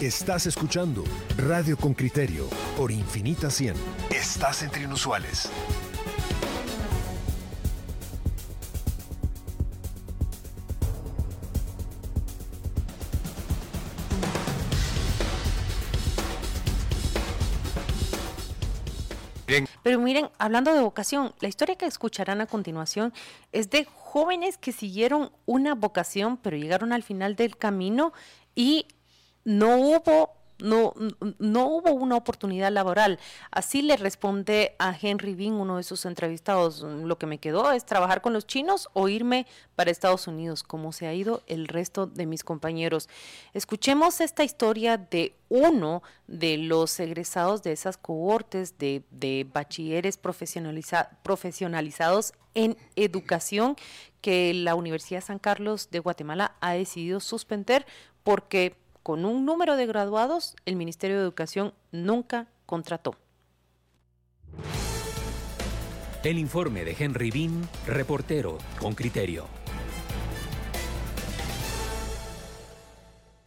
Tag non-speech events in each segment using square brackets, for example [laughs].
Estás escuchando Radio con Criterio por Infinita 100. Estás entre inusuales. Pero miren, hablando de vocación, la historia que escucharán a continuación es de jóvenes que siguieron una vocación, pero llegaron al final del camino y no hubo no, no hubo una oportunidad laboral. Así le responde a Henry Bean, uno de sus entrevistados, lo que me quedó es trabajar con los chinos o irme para Estados Unidos, como se ha ido el resto de mis compañeros. Escuchemos esta historia de uno de los egresados de esas cohortes de, de bachilleres profesionalizados en educación que la Universidad San Carlos de Guatemala ha decidido suspender porque con un número de graduados, el Ministerio de Educación nunca contrató. El informe de Henry Bean, reportero con criterio.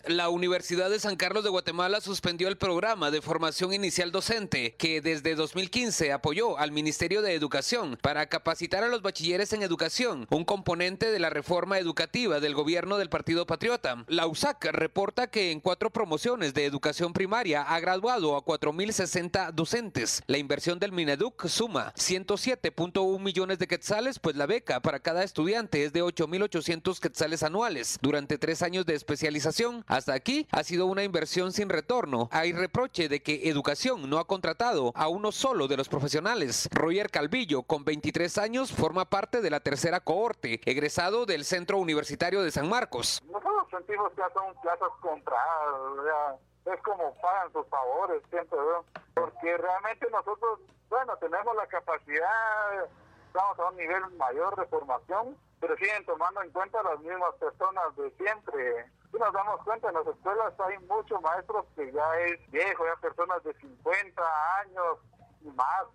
La Universidad de San Carlos de Guatemala suspendió el programa de formación inicial docente que desde 2015 apoyó al Ministerio de Educación para capacitar a los bachilleres en educación, un componente de la reforma educativa del gobierno del Partido Patriota. La USAC reporta que en cuatro promociones de educación primaria ha graduado a 4.060 docentes. La inversión del Mineduc suma 107.1 millones de quetzales, pues la beca para cada estudiante es de 8.800 quetzales anuales. Durante tres años de especialización, hasta aquí ha sido una inversión sin retorno. Hay reproche de que Educación no ha contratado a uno solo de los profesionales. Roger Calvillo, con 23 años, forma parte de la tercera cohorte, egresado del Centro Universitario de San Marcos. Nosotros sentimos que son plazas compradas, es como pagan sus favores, siempre, porque realmente nosotros, bueno, tenemos la capacidad, estamos a un nivel mayor de formación, pero siguen tomando en cuenta las mismas personas de siempre si nos damos cuenta, en las escuelas hay muchos maestros que ya es viejo, ya personas de 50 años y más,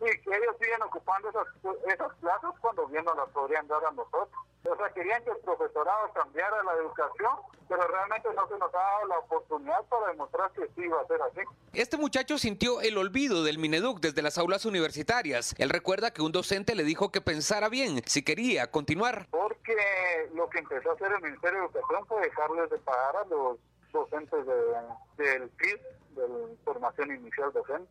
y que ellos siguen ocupando esas, esas plazas cuando bien nos las podrían dar a nosotros. O sea, querían que el profesorado cambiara la educación, pero realmente no se nos ha dado la oportunidad para demostrar que sí iba a ser así. Este muchacho sintió el olvido del Mineduc desde las aulas universitarias. Él recuerda que un docente le dijo que pensara bien si quería continuar. Porque lo que empezó a hacer el Ministerio de Educación fue dejarles de pagar a los docentes del PIB, de la formación inicial docente.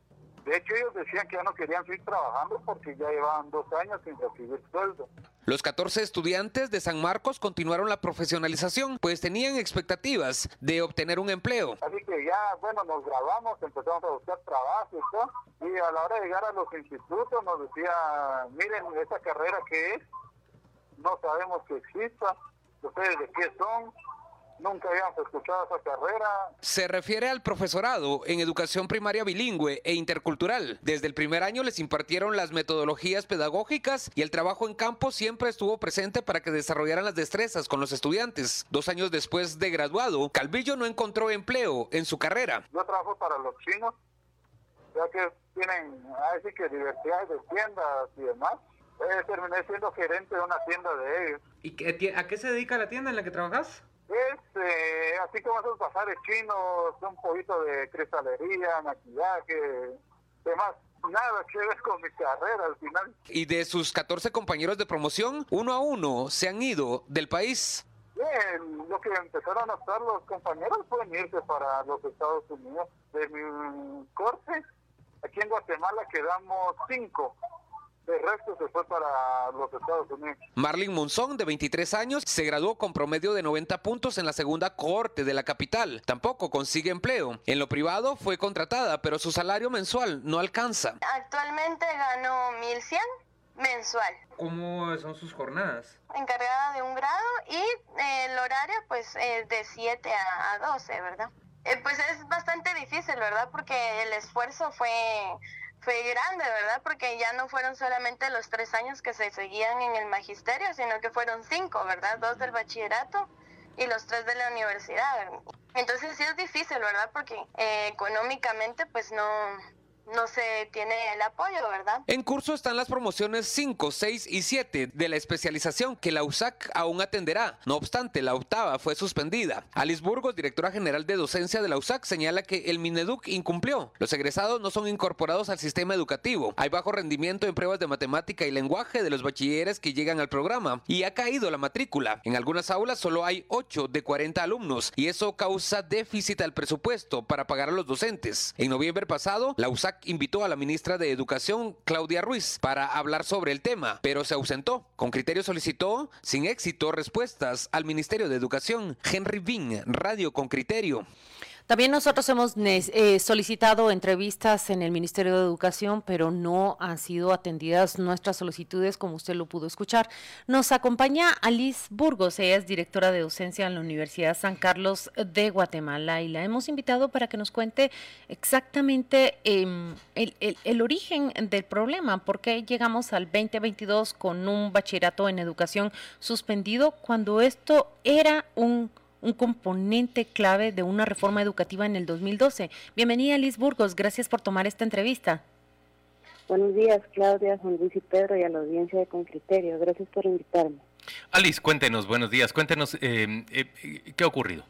De hecho, ellos decían que ya no querían seguir trabajando porque ya llevaban dos años sin recibir sueldo. Los 14 estudiantes de San Marcos continuaron la profesionalización, pues tenían expectativas de obtener un empleo. Así que ya, bueno, nos grabamos, empezamos a buscar trabajo y todo, y a la hora de llegar a los institutos nos decía, miren, esa carrera que es, no sabemos que exista, ustedes de qué son, nunca habíamos escuchado esa carrera. Se refiere al profesorado en educación primaria bilingüe e intercultural. Desde el primer año les impartieron las metodologías pedagógicas y el trabajo en campo siempre estuvo presente para que desarrollaran las destrezas con los estudiantes. Dos años después de graduado, Calvillo no encontró empleo en su carrera. Yo trabajo para los chinos, ya que tienen, así que diversidad de tiendas y demás. Eh, terminé siendo gerente de una tienda de ellos. ¿Y a qué se dedica la tienda en la que trabajas? Es eh, así como esos bazares chinos, un poquito de cristalería, maquillaje, demás. Nada que ver con mi carrera al final. Y de sus 14 compañeros de promoción, uno a uno se han ido del país. Bien, lo que empezaron a hacer los compañeros fue irse para los Estados Unidos. De mi corte, aquí en Guatemala quedamos cinco el resto se fue para los Estados Unidos. Marlin Monzón, de 23 años, se graduó con promedio de 90 puntos en la segunda corte de la capital. Tampoco consigue empleo. En lo privado fue contratada, pero su salario mensual no alcanza. Actualmente gano 1100 mensual. ¿Cómo son sus jornadas? Encargada de un grado y eh, el horario pues de 7 a 12, ¿verdad? Eh, pues es bastante difícil, ¿verdad? Porque el esfuerzo fue fue grande, ¿verdad? Porque ya no fueron solamente los tres años que se seguían en el magisterio, sino que fueron cinco, ¿verdad? Dos del bachillerato y los tres de la universidad. Entonces sí es difícil, ¿verdad? Porque eh, económicamente pues no, no se tiene el apoyo, ¿verdad? En curso están las promociones 5, 6 y 7 de la especialización que la USAC aún atenderá. No obstante, la octava fue suspendida. Alice Burgos, directora general de docencia de la USAC, señala que el Mineduc incumplió. Los egresados no son incorporados al sistema educativo. Hay bajo rendimiento en pruebas de matemática y lenguaje de los bachilleres que llegan al programa y ha caído la matrícula. En algunas aulas solo hay 8 de 40 alumnos y eso causa déficit al presupuesto para pagar a los docentes. En noviembre pasado, la USAC invitó a la ministra de Educación, Claudia Ruiz, para hablar sobre el tema, pero se ausentó. Con criterio solicitó, sin éxito, respuestas al Ministerio de Educación. Henry Bean, Radio con Criterio. También nosotros hemos eh, solicitado entrevistas en el Ministerio de Educación, pero no han sido atendidas nuestras solicitudes, como usted lo pudo escuchar. Nos acompaña Alice Burgos, ella es directora de docencia en la Universidad San Carlos de Guatemala y la hemos invitado para que nos cuente exactamente em, el, el origen del problema, por qué llegamos al 2022 con un bachillerato en educación suspendido cuando esto era un un componente clave de una reforma educativa en el 2012. Bienvenida, Liz Burgos. Gracias por tomar esta entrevista. Buenos días, Claudia, Juan Luis y Pedro y a la audiencia de Con Criterio. Gracias por invitarme. Alice, cuéntenos, buenos días. Cuéntenos eh, eh, qué ha ocurrido.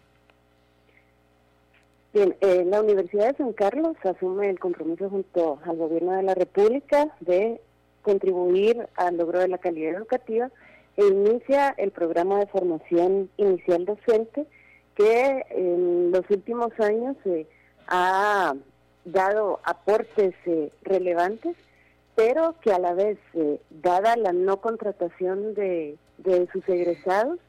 Bien, eh, la Universidad de San Carlos asume el compromiso junto al Gobierno de la República de contribuir al logro de la calidad educativa inicia el programa de formación inicial docente que en los últimos años eh, ha dado aportes eh, relevantes, pero que a la vez, eh, dada la no contratación de, sus egresados,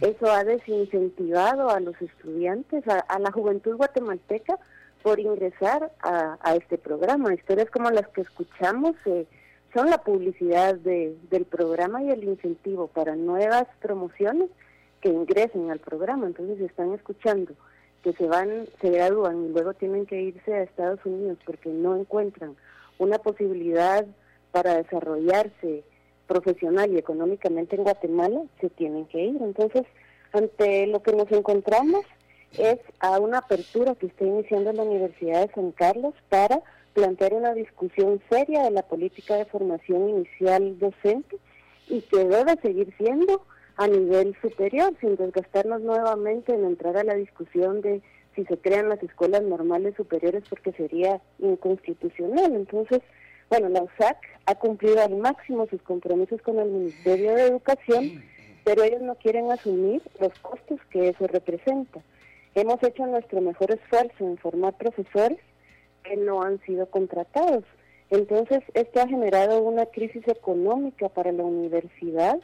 eso ha desincentivado a los estudiantes, a, la juventud guatemalteca, por ingresar a, a, este programa. Historias como las que escuchamos son la publicidad del programa y el incentivo para nuevas promociones que ingresen al programa. Entonces están escuchando que se van, se gradúan y luego tienen que irse a Estados Unidos porque no encuentran una posibilidad para desarrollarse profesional y económicamente en Guatemala, se tienen que ir. Entonces, ante lo que nos encontramos es a una apertura que está iniciando la Universidad de San Carlos para plantear una discusión seria de la política de formación inicial docente y que debe seguir siendo a nivel superior, sin desgastarnos nuevamente en entrar a la discusión de si se crean las escuelas normales superiores porque sería inconstitucional. Entonces, bueno, la USAC ha cumplido al máximo sus compromisos con el Ministerio de Educación, pero ellos no quieren asumir los costos que eso representa. Hemos hecho nuestro mejor esfuerzo en formar profesores, no han sido contratados. Entonces, esto ha generado una crisis económica para la universidad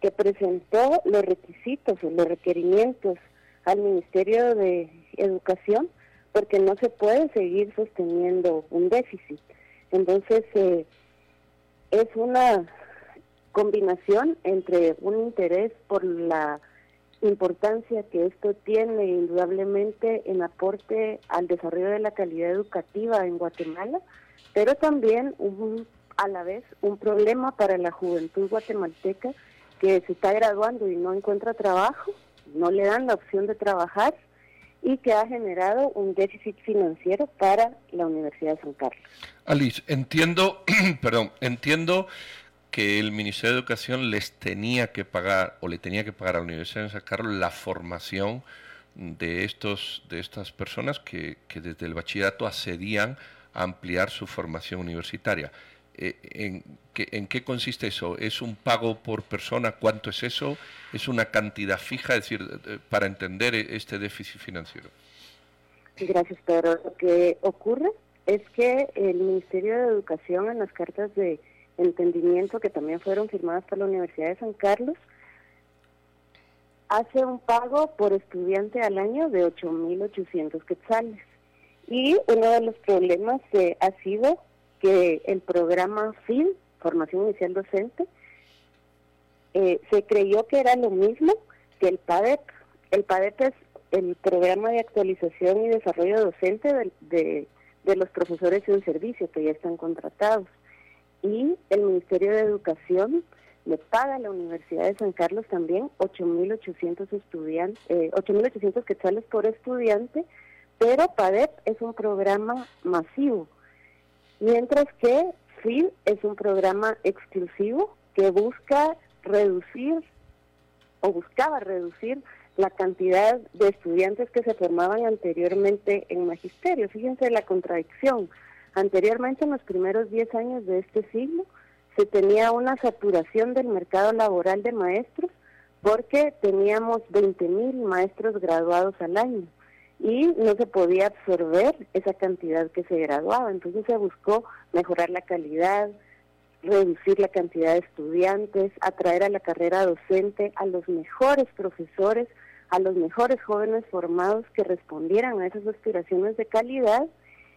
que presentó los requisitos o los requerimientos al Ministerio de Educación porque no se puede seguir sosteniendo un déficit. Entonces, eh, es una combinación entre un interés por la importancia que esto tiene indudablemente en aporte al desarrollo de la calidad educativa en Guatemala, pero también un, a la vez un problema para la juventud guatemalteca que se está graduando y no encuentra trabajo, no le dan la opción de trabajar y que ha generado un déficit financiero para la Universidad de San Carlos. Alice, entiendo, [clears throat] perdón, entiendo que el Ministerio de Educación les tenía que pagar o le tenía que pagar a la Universidad de San Carlos la formación de estos de estas personas que, desde el bachillerato accedían a ampliar su formación universitaria. Eh, ¿en, ¿En qué consiste eso? ¿Es un pago por persona? ¿Cuánto es eso? ¿Es una cantidad fija? Es decir, para entender este déficit financiero. Gracias, Pedro. Lo que ocurre es que el Ministerio de Educación en las cartas de entendimiento que también fueron firmadas por la Universidad de San Carlos, hace un pago por estudiante al año de 8.800 quetzales. Y uno de los problemas ha sido que el programa FIL, Formación Inicial Docente, eh, se creyó que era lo mismo que el PADEP. El PADEP es el programa de actualización y desarrollo docente de, de los profesores en servicio que ya están contratados y el Ministerio de Educación le paga a la Universidad de San Carlos también 8.800 estudiantes, eh, 8.800 quetzales por estudiante, pero PADEP es un programa masivo mientras que FID es un programa exclusivo que busca reducir o buscaba reducir la cantidad de estudiantes que se formaban anteriormente en magisterio. Fíjense la contradicción. Anteriormente, en los primeros 10 años de este siglo, se tenía una saturación del mercado laboral de maestros porque teníamos 20 mil maestros graduados al año y no se podía absorber esa cantidad que se graduaba. Entonces se buscó mejorar la calidad, reducir la cantidad de estudiantes, atraer a la carrera docente a los mejores profesores, a los mejores jóvenes formados que respondieran a esas aspiraciones de calidad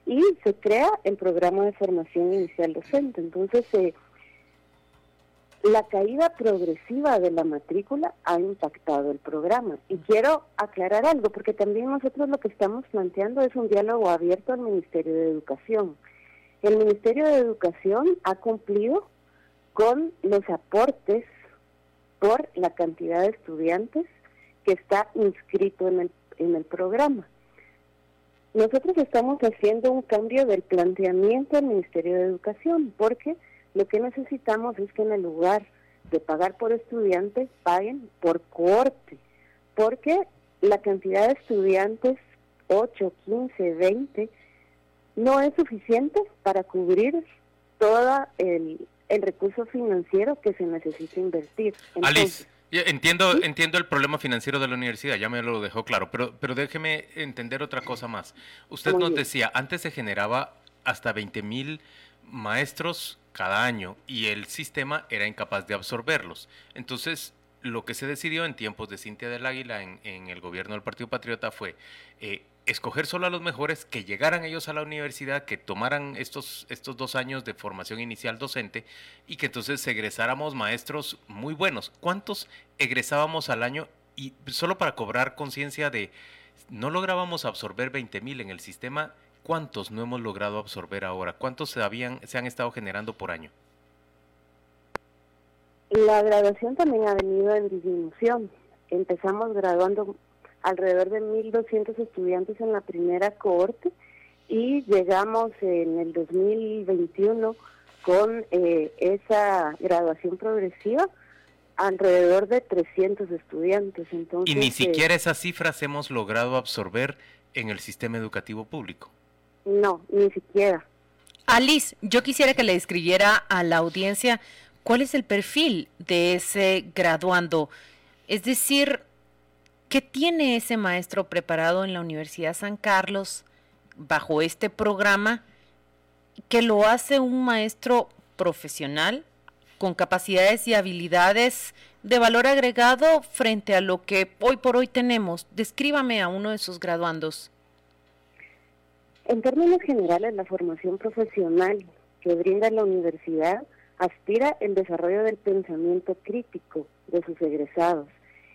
y se crea el programa de formación inicial docente. Entonces, eh, la caída progresiva de la matrícula ha impactado el programa. Y quiero aclarar algo, porque también nosotros lo que estamos planteando es un diálogo abierto al Ministerio de Educación. El Ministerio de Educación ha cumplido con los aportes por la cantidad de estudiantes que está inscrito en el, en el programa. Nosotros estamos haciendo un cambio del planteamiento del Ministerio de Educación, porque lo que necesitamos es que en el lugar de pagar por estudiantes, paguen por cohorte, porque la cantidad de estudiantes, 8, 15, 20, no es suficiente para cubrir todo el, el recurso financiero que se necesita invertir. Alice, entiendo, entiendo el problema financiero de la universidad, ya me lo dejó claro, pero, pero déjeme entender otra cosa más. Usted nos decía, antes se generaba hasta 20 mil maestros cada año y el sistema era incapaz de absorberlos. Entonces, lo que se decidió en tiempos de Cintia del Águila en, el gobierno del Partido Patriota fue eh, escoger solo a los mejores, que llegaran ellos a la universidad, que tomaran estos, estos dos años de formación inicial docente y que entonces egresáramos maestros muy buenos. ¿Cuántos egresábamos al año? Y solo para cobrar conciencia de, no lográbamos absorber 20 mil en el sistema ¿cuántos no hemos logrado absorber ahora? ¿Cuántos se, habían, se han estado generando por año? La graduación también ha venido en disminución. Empezamos graduando alrededor de 1.200 estudiantes en la primera cohorte y llegamos en el 2021 con eh, esa graduación progresiva alrededor de 300 estudiantes. Entonces, y ni siquiera esas cifras hemos logrado absorber en el sistema educativo público. No, ni siquiera. Alice, yo quisiera que le describiera a la audiencia cuál es el perfil de ese graduando. Es decir, ¿qué tiene ese maestro preparado en la Universidad San Carlos bajo este programa que lo hace un maestro profesional con capacidades y habilidades de valor agregado frente a lo que hoy por hoy tenemos? Descríbame a uno de sus graduandos. En términos generales, la formación profesional que brinda la universidad aspira el desarrollo del pensamiento crítico de sus egresados,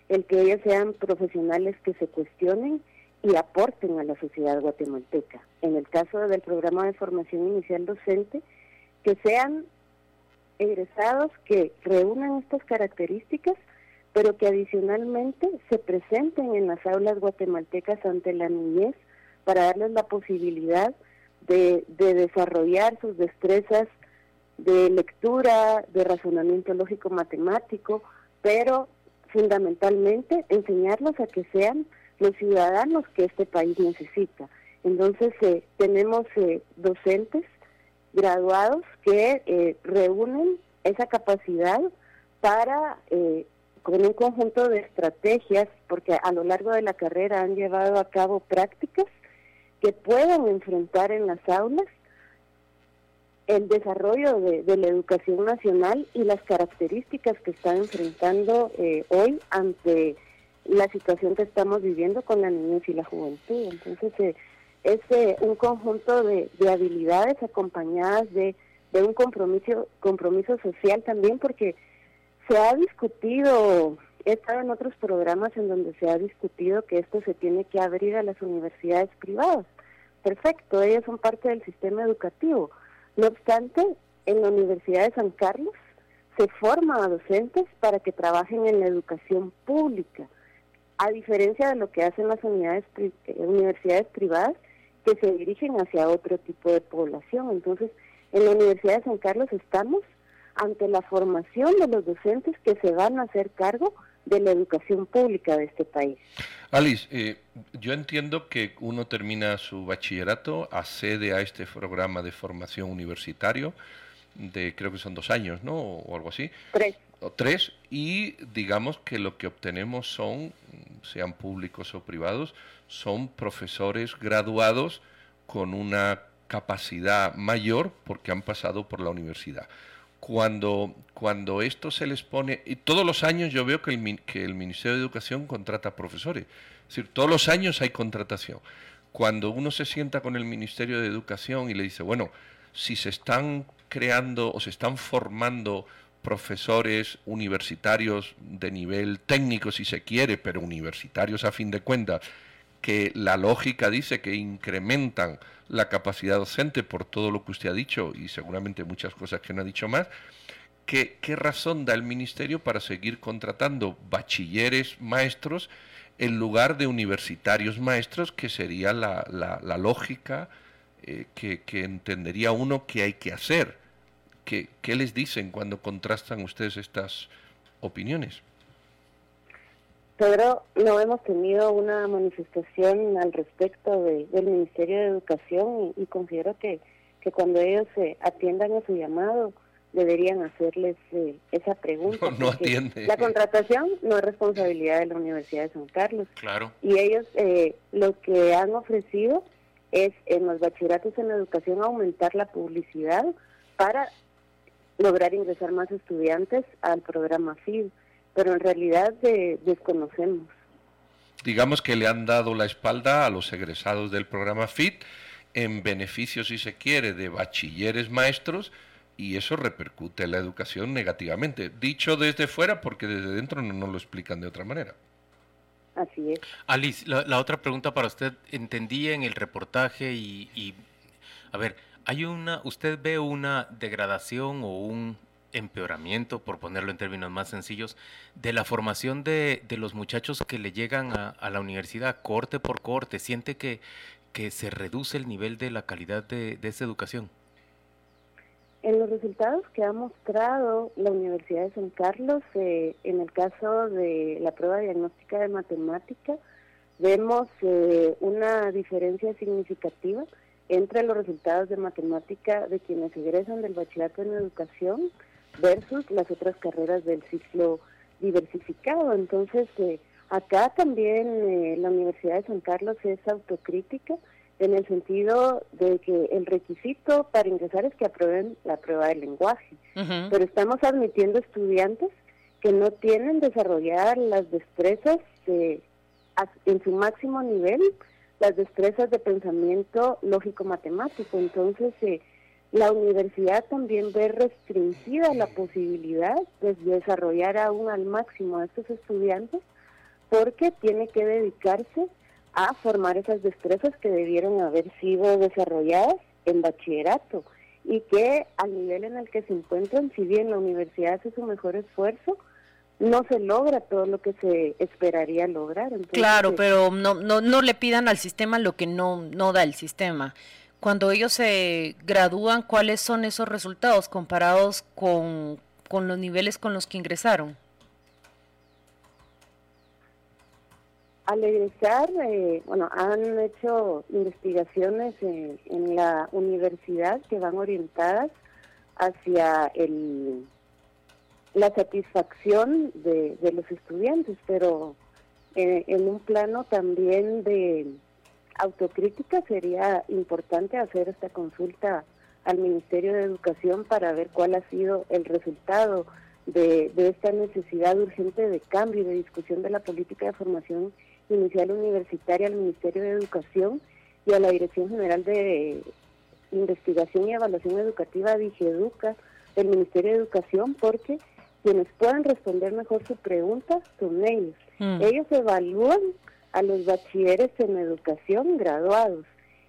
el que ellos sean profesionales que se cuestionen y aporten a la sociedad guatemalteca. En el caso del programa de formación inicial docente, que sean egresados que reúnan estas características, pero que adicionalmente se presenten en las aulas guatemaltecas ante la niñez para darles la posibilidad de, desarrollar sus destrezas de lectura, de razonamiento lógico matemático, pero fundamentalmente enseñarlos a que sean los ciudadanos que este país necesita. Entonces eh, tenemos eh, docentes graduados que eh, reúnen esa capacidad para, con un conjunto de estrategias, porque a lo largo de la carrera han llevado a cabo prácticas que puedan enfrentar en las aulas el desarrollo de, la educación nacional y las características que están enfrentando eh, hoy ante la situación que estamos viviendo con la niñez y la juventud. Entonces, eh, es eh, un conjunto de, habilidades acompañadas de, de, un compromiso, compromiso social también, porque se ha discutido, he estado en otros programas en donde se ha discutido que esto se tiene que abrir a las universidades privadas perfecto, ellos son parte del sistema educativo. No obstante, en la Universidad de San Carlos se forma a docentes para que trabajen en la educación pública, a diferencia de lo que hacen las unidades, eh, universidades privadas que se dirigen hacia otro tipo de población. Entonces, en la Universidad de San Carlos estamos ante la formación de los docentes que se van a hacer cargo de la educación pública de este país. Alice, eh, yo entiendo que uno termina su bachillerato, accede a este programa de formación universitario de creo que son dos años, ¿no? O, algo así. Tres. O tres, y digamos que lo que obtenemos son, sean públicos o privados, son profesores graduados con una capacidad mayor porque han pasado por la universidad cuando, cuando esto se les pone, y todos los años yo veo que el, que el Ministerio de Educación contrata profesores, es decir, todos los años hay contratación. Cuando uno se sienta con el Ministerio de Educación y le dice, bueno, si se están creando o se están formando profesores universitarios de nivel técnico, si se quiere, pero universitarios a fin de cuentas, que la lógica dice que incrementan la capacidad docente por todo lo que usted ha dicho y seguramente muchas cosas que no ha dicho más, ¿qué, razón da el Ministerio para seguir contratando bachilleres maestros en lugar de universitarios maestros, que sería la, la, lógica eh, que, que, entendería uno que hay que hacer? ¿Qué, ¿Qué les dicen cuando contrastan ustedes estas opiniones? Pedro, no hemos tenido una manifestación al respecto de, del Ministerio de Educación y, considero que, que cuando ellos se atiendan a su llamado deberían hacerles eh, esa pregunta. [laughs] No, atiende. La contratación no es responsabilidad de la Universidad de San Carlos. Claro. Y ellos eh, lo que han ofrecido es en los bachilleratos en educación aumentar la publicidad para lograr ingresar más estudiantes al programa FID pero en realidad desconocemos. Digamos que le han dado la espalda a los egresados del programa FIT en beneficio, si se quiere, de bachilleres maestros y eso repercute en la educación negativamente. Dicho desde fuera porque desde dentro no nos lo explican de otra manera. Así es. Alice, la, otra pregunta para usted. Entendí en el reportaje y, y, a ver, hay una, usted ve una degradación o un empeoramiento, por ponerlo en términos más sencillos, de la formación de, de los muchachos que le llegan a, la universidad, corte por corte? ¿Siente que, que se reduce el nivel de la calidad de, de esa educación? En los resultados que ha mostrado la Universidad de San Carlos, eh, en el caso de la prueba diagnóstica de matemática, vemos eh, una diferencia significativa entre los resultados de matemática de quienes egresan del bachillerato en educación versus las otras carreras del ciclo diversificado. Entonces, eh, acá también eh, la Universidad de San Carlos es autocrítica en el sentido de que el requisito para ingresar es que aprueben la prueba de lenguaje, pero estamos admitiendo estudiantes que no tienen desarrolladas las destrezas en su máximo nivel, las destrezas de pensamiento lógico-matemático. Entonces, eh, la universidad también ve restringida la posibilidad de desarrollar aún al máximo a estos estudiantes porque tiene que dedicarse a formar esas destrezas que debieron haber sido desarrolladas en bachillerato y que al nivel en el que se encuentran, si bien la universidad hace su mejor esfuerzo, no se logra todo lo que se esperaría lograr. claro, pero no, no, no le pidan al sistema lo que no, no da el sistema cuando ellos se gradúan, ¿cuáles son esos resultados comparados con, los niveles con los que ingresaron? Al egresar, eh, bueno, han hecho investigaciones en, la universidad que van orientadas hacia el, la satisfacción de, los estudiantes, pero eh, en un plano también de autocrítica sería importante hacer esta consulta al Ministerio de Educación para ver cuál ha sido el resultado de, esta necesidad urgente de cambio y de discusión de la política de formación inicial universitaria al Ministerio de Educación y a la Dirección General de Investigación y Evaluación Educativa, DIGEDUCA, del Ministerio de Educación, porque quienes puedan responder mejor su pregunta son ellos. Mm. Ellos evalúan a los bachilleres en educación graduados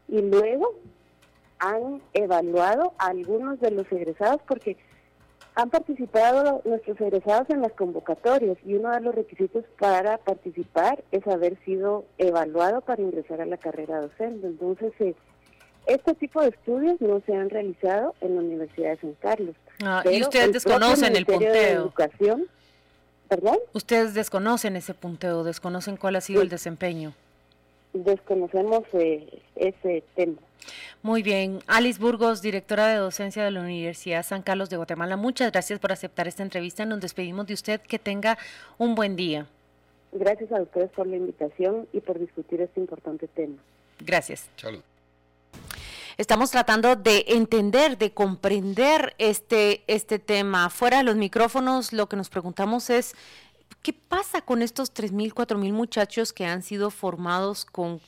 y luego han evaluado a algunos de los egresados porque han participado nuestros egresados en las convocatorias y uno de los requisitos para participar es haber sido evaluado para ingresar a la carrera docente. Entonces, eh, Este tipo de estudios no se han realizado en la Universidad de San Carlos. Ah, y ustedes desconocen el punteo. De educación, ¿Perdón? Ustedes desconocen ese punteo, desconocen cuál ha sido el desempeño. Desconocemos eh, ese tema. Muy bien. Alice Burgos, directora de docencia de la Universidad San Carlos de Guatemala, muchas gracias por aceptar esta entrevista. Nos despedimos de usted. Que tenga un buen día. Gracias a ustedes por la invitación y por discutir este importante tema. Gracias. Salud. Estamos tratando de entender, de comprender este, este tema. Fuera de los micrófonos, lo que nos preguntamos es, ¿qué pasa con estos 3.000, 4.000 muchachos que han sido formados con,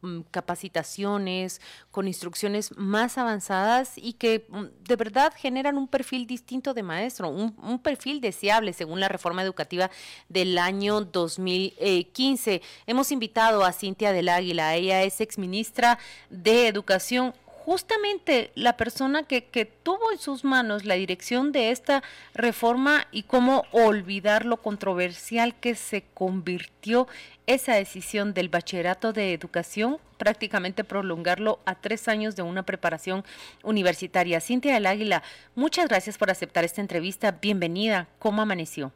mm, capacitaciones, con instrucciones más avanzadas y que mm, de verdad generan un perfil distinto de maestro, un, un perfil deseable según la reforma educativa del año 2015? Hemos invitado a Cintia del Águila, ella es exministra de Educación justamente la persona que, que, tuvo en sus manos la dirección de esta reforma y cómo olvidar lo controversial que se convirtió esa decisión del bachillerato de educación, prácticamente prolongarlo a tres años de una preparación universitaria. Cintia del Águila, muchas gracias por aceptar esta entrevista. Bienvenida. ¿Cómo amaneció?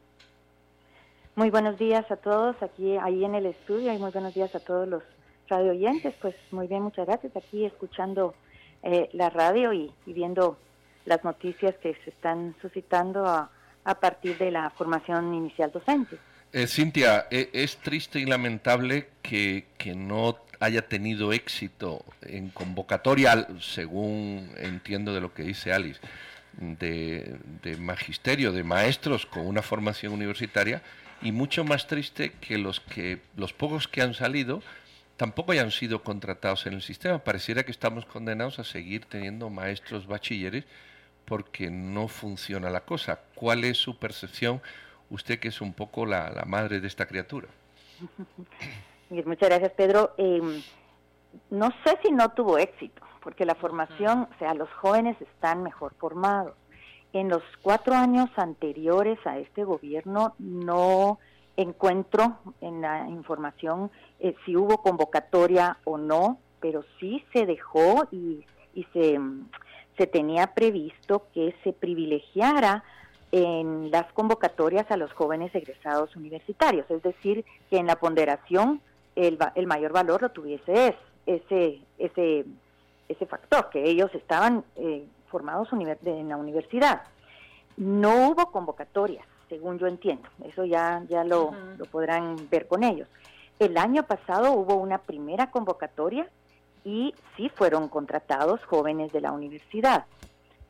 Muy buenos días a todos aquí, ahí en el estudio y muy buenos días a todos los radio oyentes. Pues muy bien, muchas gracias. Aquí escuchando eh, la radio y, viendo las noticias que se están suscitando a, partir de la formación inicial docente. Eh, Cintia, e, es triste y lamentable que, no haya tenido éxito en convocatoria, según entiendo de lo que dice Alice, de, de, magisterio, de maestros con una formación universitaria, y mucho más triste que los que los pocos que han salido tampoco hayan sido contratados en el sistema. Pareciera que estamos condenados a seguir teniendo maestros bachilleres porque no funciona la cosa. ¿Cuál es su percepción, usted que es un poco la, madre de esta criatura? [coughs] Muchas gracias, Pedro. Em, no sé si no tuvo éxito, porque la formación, o sea, los jóvenes están mejor formados. En los cuatro años anteriores a este gobierno no encuentro en la información eh, si hubo convocatoria o no, pero sí se dejó y, se, se tenía previsto que se privilegiara en las convocatorias a los jóvenes egresados universitarios, es decir, que en la ponderación el, el mayor valor lo tuviese ese, ese, ese factor, que ellos estaban eh, formados en la universidad. No hubo convocatorias, según yo entiendo, eso ya, ya lo, lo podrán ver con ellos. El año pasado hubo una primera convocatoria y sí fueron contratados jóvenes de la universidad.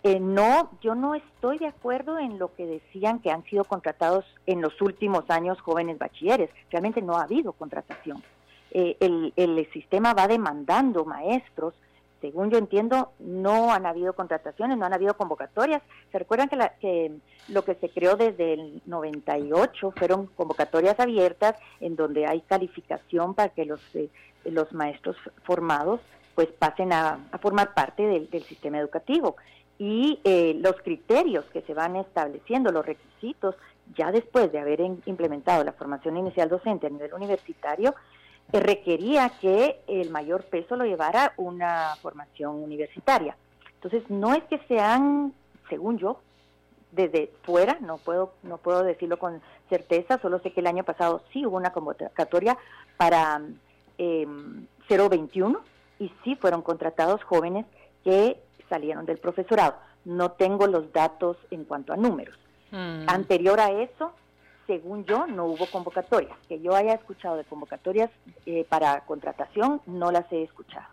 Eh, no, yo no estoy de acuerdo en lo que decían que han sido contratados en los últimos años jóvenes bachilleres. Realmente no ha habido contratación. Eh, el, el sistema va demandando maestros según yo entiendo, no han habido contrataciones, no han habido convocatorias. ¿Se recuerdan que, que lo que se creó desde el 98 fueron convocatorias abiertas en donde hay calificación para que los, eh, los maestros formados pues pasen a, formar parte del, sistema educativo? Y eh, los criterios que se van estableciendo, los requisitos, ya después de haber implementado la formación inicial docente a nivel universitario, requería que el mayor peso lo llevara una formación universitaria. Entonces, no es que sean, según yo, desde fuera, no puedo, no puedo decirlo con certeza, solo sé que el año pasado sí hubo una convocatoria para eh, em, 021 y sí fueron contratados jóvenes que salieron del profesorado. No tengo los datos en cuanto a números. Mm. Anterior a eso, según yo, no hubo convocatorias. Que yo haya escuchado de convocatorias eh, para contratación, no las he escuchado.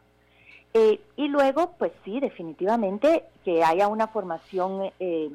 Eh, y luego, pues sí, definitivamente que haya una formación eh,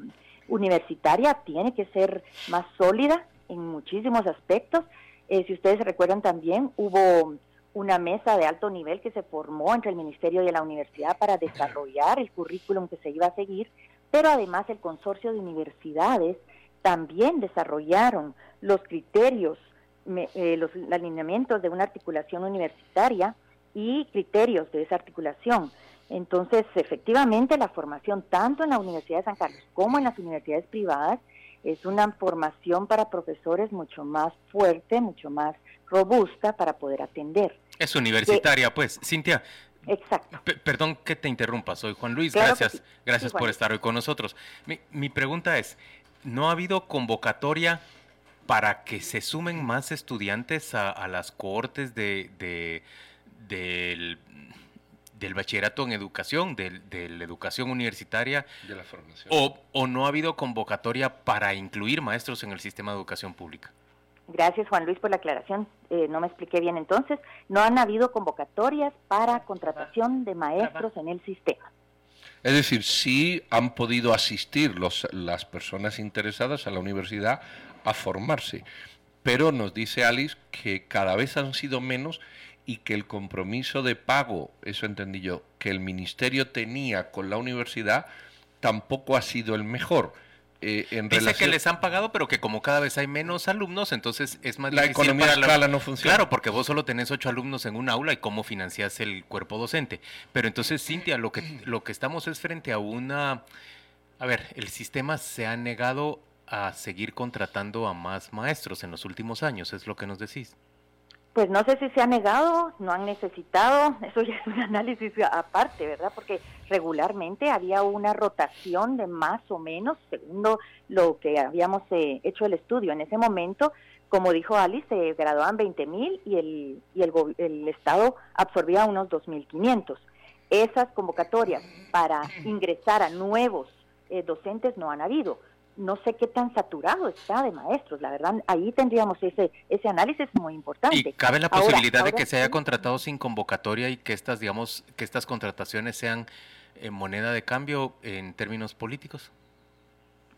universitaria tiene que ser más sólida en muchísimos aspectos. si ustedes recuerdan también, hubo una mesa de alto nivel que se formó entre el Ministerio y la universidad para desarrollar el currículum que se iba a seguir, pero además el consorcio de universidades también desarrollaron los criterios, eh, los alineamientos de una articulación universitaria y criterios de esa articulación. Entonces, efectivamente, la formación tanto en la Universidad de San Carlos como en las universidades privadas es una formación para profesores mucho más fuerte, mucho más robusta para poder atender. Es universitaria, pues. Cintia, Exacto. perdón que te interrumpa, soy Juan Luis, gracias, gracias por estar hoy con nosotros. Mi, pregunta es, ¿no ha habido convocatoria para que se sumen más estudiantes a, las cohortes de, del, bachillerato en educación, de, la educación universitaria? De la formación. O, ¿O no ha habido convocatoria para incluir maestros en el sistema de educación pública? Gracias Juan Luis por la aclaración. Eh, no me expliqué bien entonces. No han habido convocatorias para contratación de maestros en el sistema. Es decir, sí han podido asistir los, las personas interesadas a la universidad a formarse, pero nos dice Alice que cada vez han sido menos y que el compromiso de pago, eso entendí yo, que el ministerio tenía con la universidad tampoco ha sido el mejor. Eh, Dice que les han pagado, pero que como cada vez hay menos alumnos, entonces es más la economía para escala no funciona. Claro, porque vos solo tenés ocho alumnos en un aula y cómo financias el cuerpo docente. Pero entonces, Cintia, lo que, lo que estamos es frente a una... A ver, el sistema se ha negado a seguir contratando a más maestros en los últimos años, es lo que nos decís. Pues no sé si se ha negado, no han necesitado, [laughs] eso ya es un análisis aparte, ¿verdad? Porque regularmente había una rotación de más o menos, según lo, que habíamos eh, hecho el estudio. En ese momento, como dijo Alice, se graduaban 20 mil y, el, y el, el Estado absorbía unos 2.500. Esas convocatorias para ingresar a nuevos eh, docentes no han habido no sé qué tan saturado está de maestros. La verdad, ahí tendríamos ese ese análisis muy importante. ¿Y cabe la posibilidad de que se haya contratado sin convocatoria y que estas, digamos, que estas contrataciones sean en moneda de cambio en términos políticos?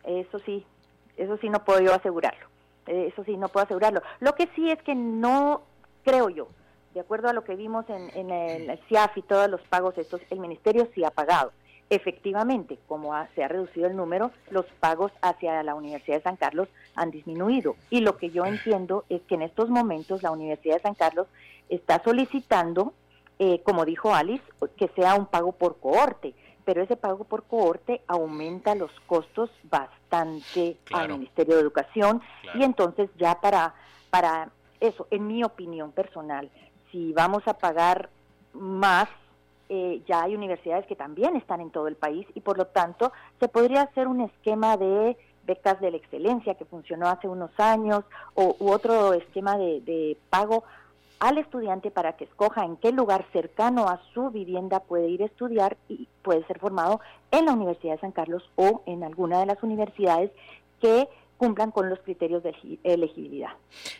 Eso sí, eso sí no puedo yo asegurarlo. Eso sí, no puedo asegurarlo. Lo que sí es que no creo yo, de acuerdo a lo que vimos en, en el CIAF y todos los pagos estos, el ministerio sí ha pagado efectivamente, como se ha reducido el número, los pagos hacia la Universidad de San Carlos han disminuido. Y lo que yo entiendo es que en estos momentos la Universidad de San Carlos está solicitando, eh, como dijo Alice, que sea un pago por cohorte, pero ese pago por cohorte aumenta los costos bastante al Ministerio de Educación. Y entonces ya para, para eso, en mi opinión personal, si vamos a pagar más eh, ya hay universidades que también están en todo el país y por lo tanto se podría hacer un esquema de becas de la excelencia que funcionó hace unos años o u otro esquema de, pago al estudiante para que escoja en qué lugar cercano a su vivienda puede ir a estudiar y puede ser formado en la Universidad de San Carlos o en alguna de las universidades que cumplan con los criterios de elegibilidad.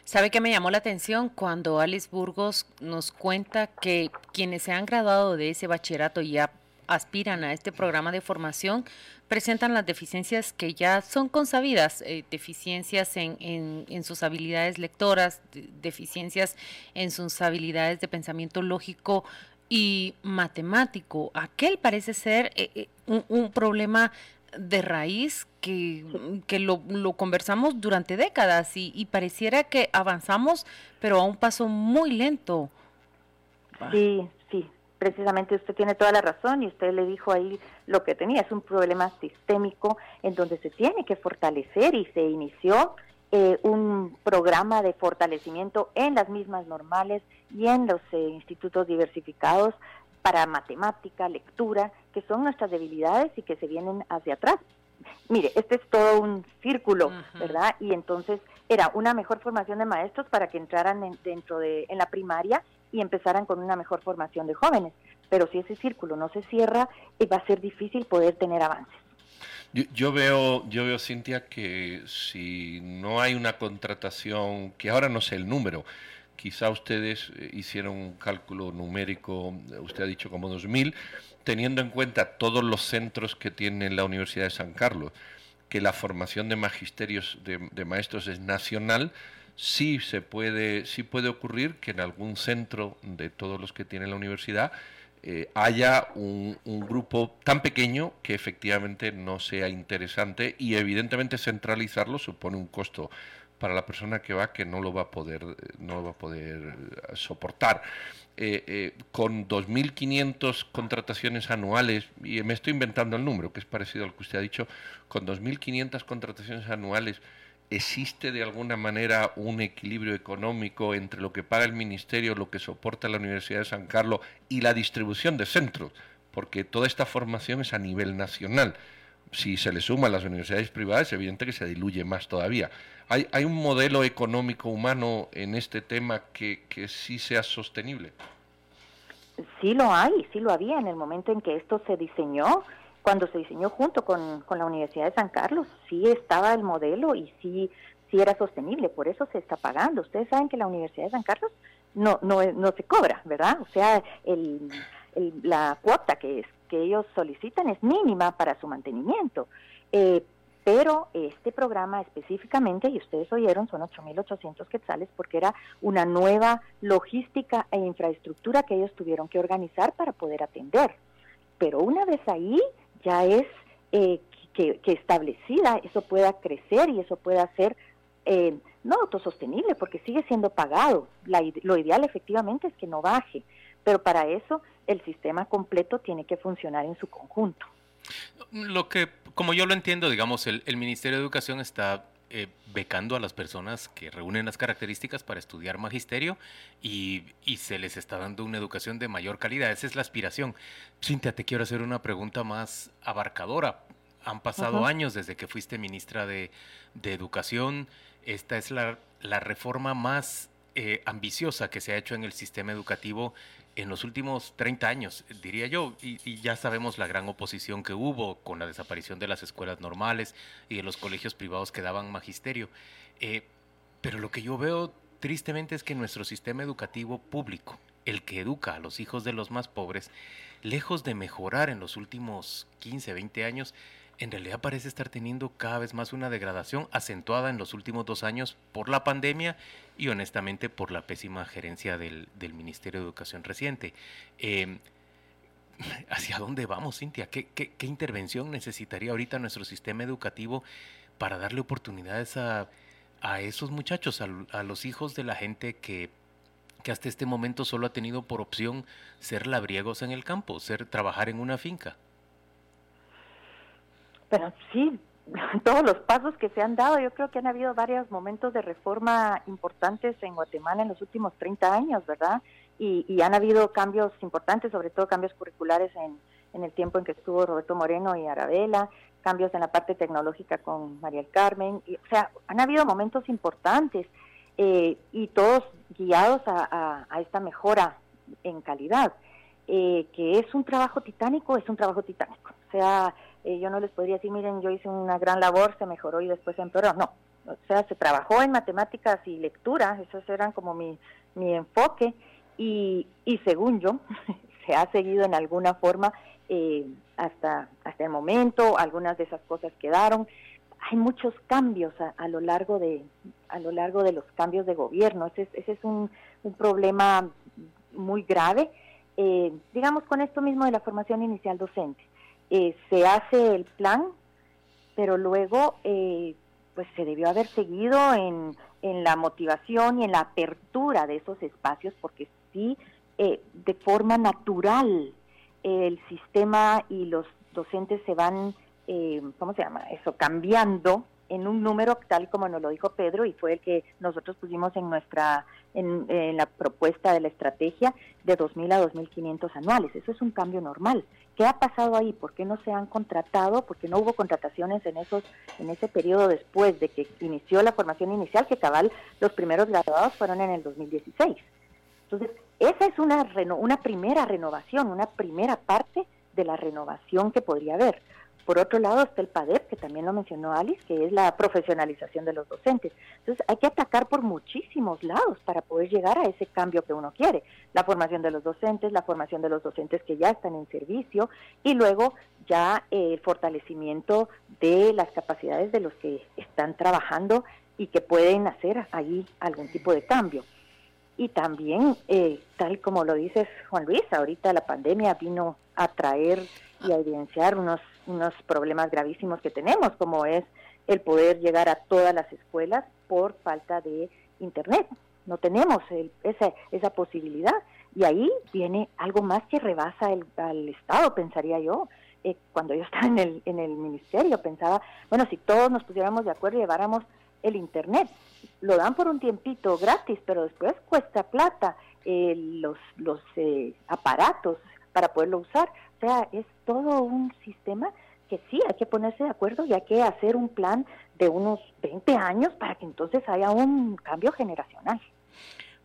¿Sabe qué me llamó la atención cuando Alice Burgos nos cuenta que quienes se han graduado de ese bachillerato y ya aspiran a este programa de formación presentan las deficiencias que ya son consabidas, eh, deficiencias en, en, sus habilidades lectoras, deficiencias en sus habilidades de pensamiento lógico y matemático. Aquel parece ser eh, eh, un, un, problema de raíz que, que lo, lo, conversamos durante décadas y, y, pareciera que avanzamos, pero a un paso muy lento. Sí, sí, precisamente usted tiene toda la razón y usted le dijo ahí lo que tenía, es un problema sistémico en donde se tiene que fortalecer y se inició eh, un programa de fortalecimiento en las mismas normales y en los eh, institutos diversificados para matemática, lectura, que son nuestras debilidades y que se vienen hacia atrás. Mire, este es todo un círculo, ¿verdad? Y entonces era una mejor formación de maestros para que entraran dentro de en la primaria y empezaran con una mejor formación de jóvenes. Pero si ese círculo no se cierra, eh, va a ser difícil poder tener avances. Yo, yo, veo, yo veo, Cintia, que si no hay una contratación, que ahora no sé el número, quizá ustedes eh, hicieron un cálculo numérico, usted ha dicho como 2.000, teniendo en cuenta todos los centros que tiene la Universidad de San Carlos, que la formación de magisterios de, maestros es nacional, sí se puede, sí puede ocurrir que en algún centro de todos los que tiene la universidad eh, haya un, un, grupo tan pequeño que efectivamente no sea interesante y evidentemente centralizarlo supone un costo para la persona que va que no lo va a poder, no va a poder eh, soportar. Eh, eh, con 2.500 contrataciones anuales, y me estoy inventando el número, que es parecido al que usted ha dicho, con 2.500 contrataciones anuales ¿existe de alguna manera un equilibrio económico entre lo que paga el Ministerio, lo que soporta la Universidad de San Carlos y la distribución de centros? Porque toda esta formación es a nivel nacional. Si se le suman las universidades privadas, es evidente que se diluye más todavía. ¿Hay, hay un modelo económico humano en este tema que, que sí sea sostenible? Sí lo hay, sí lo había en el momento en que esto se diseñó cuando se diseñó junto con, la Universidad de San Carlos, sí estaba el modelo y sí, sí era sostenible, por eso se está pagando. Ustedes saben que la Universidad de San Carlos no, no, no se cobra, ¿verdad? O sea, el, la cuota que, es, que ellos solicitan es mínima para su mantenimiento. Eh, pero este programa específicamente, y ustedes oyeron, son 8.800 quetzales porque era una nueva logística e infraestructura que ellos tuvieron que organizar para poder atender. Pero una vez ahí, ya es eh, que, establecida, eso pueda crecer y eso pueda ser eh, no autosostenible porque sigue siendo pagado. lo ideal efectivamente es que no baje, pero para eso el sistema completo tiene que funcionar en su conjunto. Lo que, como yo lo entiendo, digamos, el Ministerio de Educación está eh, becando a las personas que reúnen las características para estudiar magisterio y, se les está dando una educación de mayor calidad. Esa es la aspiración. Cintia, te quiero hacer una pregunta más abarcadora. Han pasado años desde que fuiste ministra de, Educación. Esta es la, reforma más eh, ambiciosa que se ha hecho en el sistema educativo en los últimos 30 años, diría yo, y, ya sabemos la gran oposición que hubo con la desaparición de las escuelas normales y de los colegios privados que daban magisterio. Eh, pero lo que yo veo tristemente es que nuestro sistema educativo público, el que educa a los hijos de los más pobres, lejos de mejorar en los últimos 15, 20 años, en realidad parece estar teniendo cada vez más una degradación acentuada en los últimos dos años por la pandemia y honestamente por la pésima gerencia del, Ministerio de Educación reciente. Em, [laughs] ¿Hacia dónde vamos, Cintia? ¿Qué, intervención necesitaría ahorita nuestro sistema educativo para darle oportunidades a, esos muchachos, a, los hijos de la gente que, que hasta este momento solo ha tenido por opción ser labriegos en el campo, ser trabajar en una finca? Pero sí, [laughs] todos los pasos que se han dado, yo creo que han habido varios momentos de reforma importantes en Guatemala en los últimos 30 años, ¿verdad? Y, han habido cambios importantes, sobre todo cambios curriculares en, en el tiempo en que estuvo Roberto Moreno y Arabela, cambios en la parte tecnológica con María del Carmen, y, o sea, han habido momentos importantes eh, y todos guiados a, esta mejora en calidad, eh, que es un trabajo titánico, es un trabajo titánico. O sea, eh, yo no les podría decir, miren, yo hice una gran labor, se mejoró y después se empeoró. No, o sea, se trabajó en matemáticas y lectura, esos eran como mi, mi enfoque, y, y según yo, [laughs] se ha seguido en alguna forma eh, hasta, hasta el momento, algunas de esas cosas quedaron. Hay muchos cambios a, lo largo de a lo largo de los cambios de gobierno. Ese es, ese es un, un problema muy grave. Eh, digamos con esto mismo de la formación inicial docente. Eh, se hace el plan, pero luego eh, pues se debió haber seguido en, en, la motivación y en la apertura de esos espacios, porque sí, eh, de forma natural el sistema y los docentes se van, ¿cómo se llama? Eso, cambiando en un número tal como nos lo dijo Pedro y fue el que nosotros pusimos en nuestra en, la propuesta de la estrategia de 2.000 a 2.500 anuales. Eso es un cambio normal. ¿Qué ha pasado ahí? ¿Por qué no se han contratado? ¿Por qué no hubo contrataciones en esos en ese periodo después de que inició la formación inicial? Que cabal los primeros graduados fueron en el 2016. Entonces, esa es una una primera renovación, una primera parte de la renovación que podría haber. Por otro lado está el PADEP, que también lo mencionó Alice, que es la profesionalización de los docentes. Entonces hay que atacar por muchísimos lados para poder llegar a ese cambio que uno quiere. La formación de los docentes, la formación de los docentes que ya están en servicio y luego ya el fortalecimiento de las capacidades de los que están trabajando y que pueden hacer ahí algún tipo de cambio. Y también, eh, tal como lo dices Juan Luis, ahorita la pandemia vino a traer y a evidenciar unos unos problemas gravísimos que tenemos, como es el poder llegar a todas las escuelas por falta de Internet. No tenemos esa, esa posibilidad. Y ahí viene algo más que rebasa el, al Estado, pensaría yo. Eh, cuando yo [laughs] estaba en el, en el ministerio, pensaba, bueno, si todos nos pusiéramos de acuerdo y lleváramos el Internet. Lo dan por un tiempito gratis, pero después cuesta plata eh, los, los eh, aparatos para poderlo usar. O sea, es todo un sistema que sí, hay que ponerse de acuerdo y hay que hacer un plan de unos 20 años para que entonces haya un cambio generacional.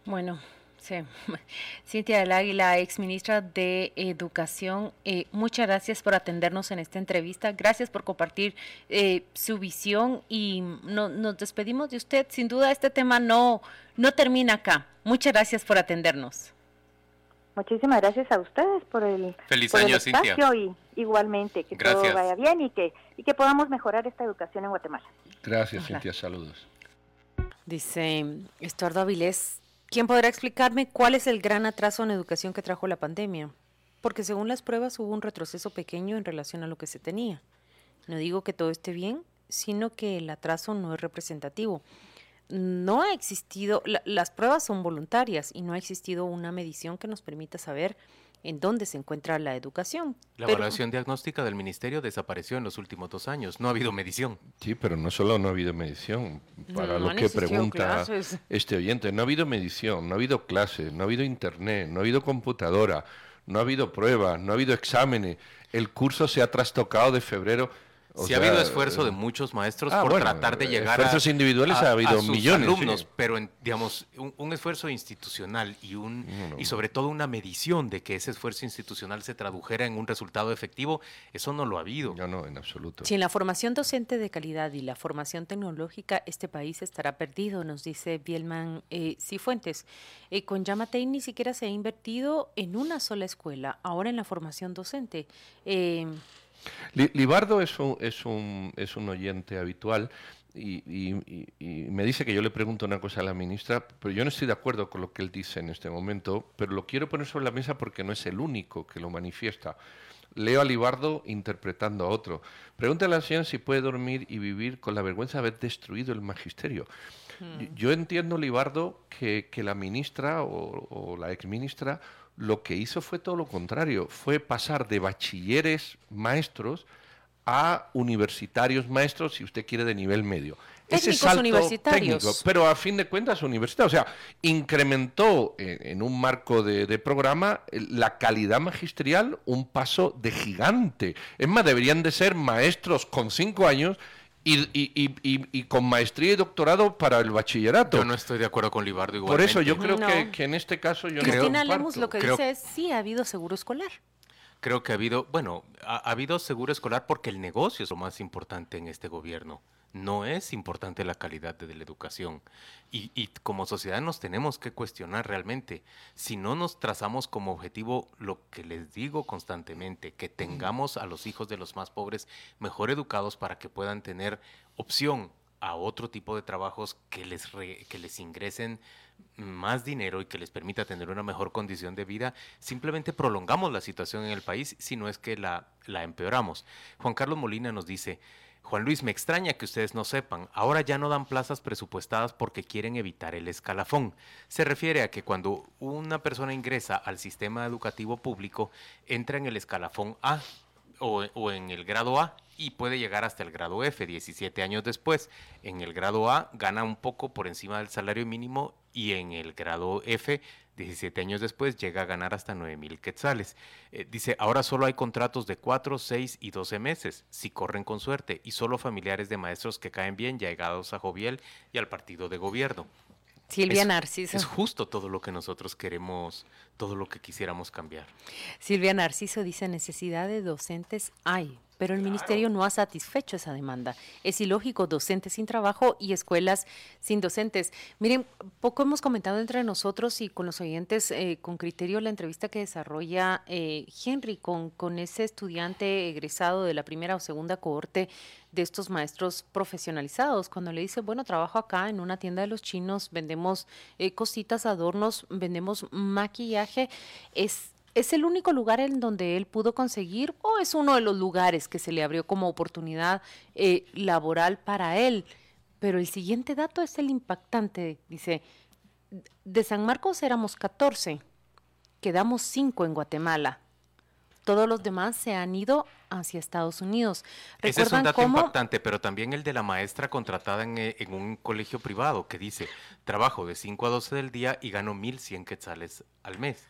Bueno, Sí. [laughs] Cintia del Águila, ex ministra de Educación, eh, muchas gracias por atendernos en esta entrevista, gracias por compartir eh, su visión y nos despedimos de usted. Sin duda este tema no, no termina acá. Muchas gracias por atendernos. Muchísimas gracias a ustedes por el, Feliz año, espacio y igualmente que todo vaya bien y que, y que podamos mejorar esta educación en Guatemala. Gracias, Cintia. Saludos. Dice Estuardo Avilés, ¿quién podrá explicarme cuál es el gran atraso en educación que trajo la pandemia? Porque según las pruebas hubo un retroceso pequeño en relación a lo que se tenía. No digo que todo esté bien, sino que el atraso no es representativo no ha existido, las pruebas son voluntarias y no ha existido una medición que nos permita saber en dónde se encuentra la educación. La evaluación diagnóstica del ministerio desapareció en los últimos dos años, no ha habido medición. Sí, pero no solo no ha habido medición, para lo que pregunta este oyente, no ha habido medición, no ha habido clases, no ha habido internet, no ha habido computadora, no ha habido pruebas, no ha habido exámenes, el curso se ha trastocado de febrero sí ha habido esfuerzo de muchos maestros ah, por tratar de llegar esfuerzos individuales ha habido millones alumnos, pero digamos un, esfuerzo institucional y un y sobre todo una medición de que ese esfuerzo institucional se tradujera en un resultado efectivo, eso no lo ha habido. No, no, en absoluto. Sin la formación docente de calidad y la formación tecnológica, este país estará perdido, nos dice Bielman eh, Cifuentes. Eh, con Yamatei ni siquiera se ha invertido en una sola escuela, ahora en la formación docente. Eh, Libardo es un, es un, es un oyente habitual y, me dice que yo le pregunto una cosa a la ministra, pero yo no estoy de acuerdo con lo que él dice en este momento, pero lo quiero poner sobre la mesa porque no es el único que lo manifiesta. Leo a Libardo interpretando a otro. Pregúntale a la señora si puede dormir y vivir con la vergüenza de haber destruido el magisterio. Hmm. Yo entiendo, Libardo, que, que la ministra o, o la exministra lo que hizo fue todo lo contrario, fue pasar de bachilleres maestros a universitarios maestros, si usted quiere, de nivel medio. Ese salto universitarios. Técnico, pero a fin de cuentas universitario. O sea, incrementó en, un marco de, programa la calidad magisterial un paso de gigante. Es más, deberían de ser maestros con cinco años y, con maestría y doctorado para el bachillerato. Yo no estoy de acuerdo con Libardo igual. Por eso yo creo que, en este caso yo Cristina Lemos lo que dice es sí ha habido seguro escolar. Creo que ha habido, bueno, ha, habido seguro escolar porque el negocio es lo más importante en este gobierno. No es importante la calidad de la educación. Y, como sociedad nos tenemos que cuestionar realmente. Si no nos trazamos como objetivo lo que les digo constantemente, que tengamos a los hijos de los más pobres mejor educados para que puedan tener opción a otro tipo de trabajos que les, que les ingresen más dinero y que les permita tener una mejor condición de vida, simplemente prolongamos la situación en el país, si no es que la, la empeoramos. Juan Carlos Molina nos dice, Juan Luis, me extraña que ustedes no sepan, ahora ya no dan plazas presupuestadas porque quieren evitar el escalafón. Se refiere a que cuando una persona ingresa al sistema educativo público, entra en el escalafón A o, en el grado A y puede llegar hasta el grado F 17 años después. En el grado A gana un poco por encima del salario mínimo y en el grado F 17 años después llega a ganar hasta 9 mil quetzales. Eh, dice, ahora solo hay contratos de 4, 6 y 12 meses, si corren con suerte, y solo familiares de maestros que caen bien llegados a Joviel y al partido de gobierno. Silvia Narciso. Es justo todo lo que nosotros queremos, todo lo que quisiéramos cambiar. Silvia Narciso dice, necesidad de docentes hay, pero el ministerio no ha satisfecho esa demanda. Es ilógico docentes sin trabajo y escuelas sin docentes. Miren, poco hemos comentado entre nosotros y con los oyentes eh, con criterio la entrevista que desarrolla eh, Henry con, con ese estudiante egresado de la primera o segunda cohorte de estos maestros profesionalizados. Cuando le dice, bueno, trabajo acá en una tienda de los chinos, vendemos eh, cositas, adornos, vendemos maquillaje, es ¿Es el único lugar en donde él pudo conseguir o es uno de los lugares que se le abrió como oportunidad eh, laboral para él? Pero el siguiente dato es el impactante. Dice, de San Marcos éramos 14, quedamos 5 en Guatemala. todos los demás se han ido hacia Estados Unidos. Ese es un dato impactante, pero también el de la maestra contratada en, eh, en, un colegio privado que dice, trabajo de 5 a 12 del día y gano 1.100 quetzales al mes.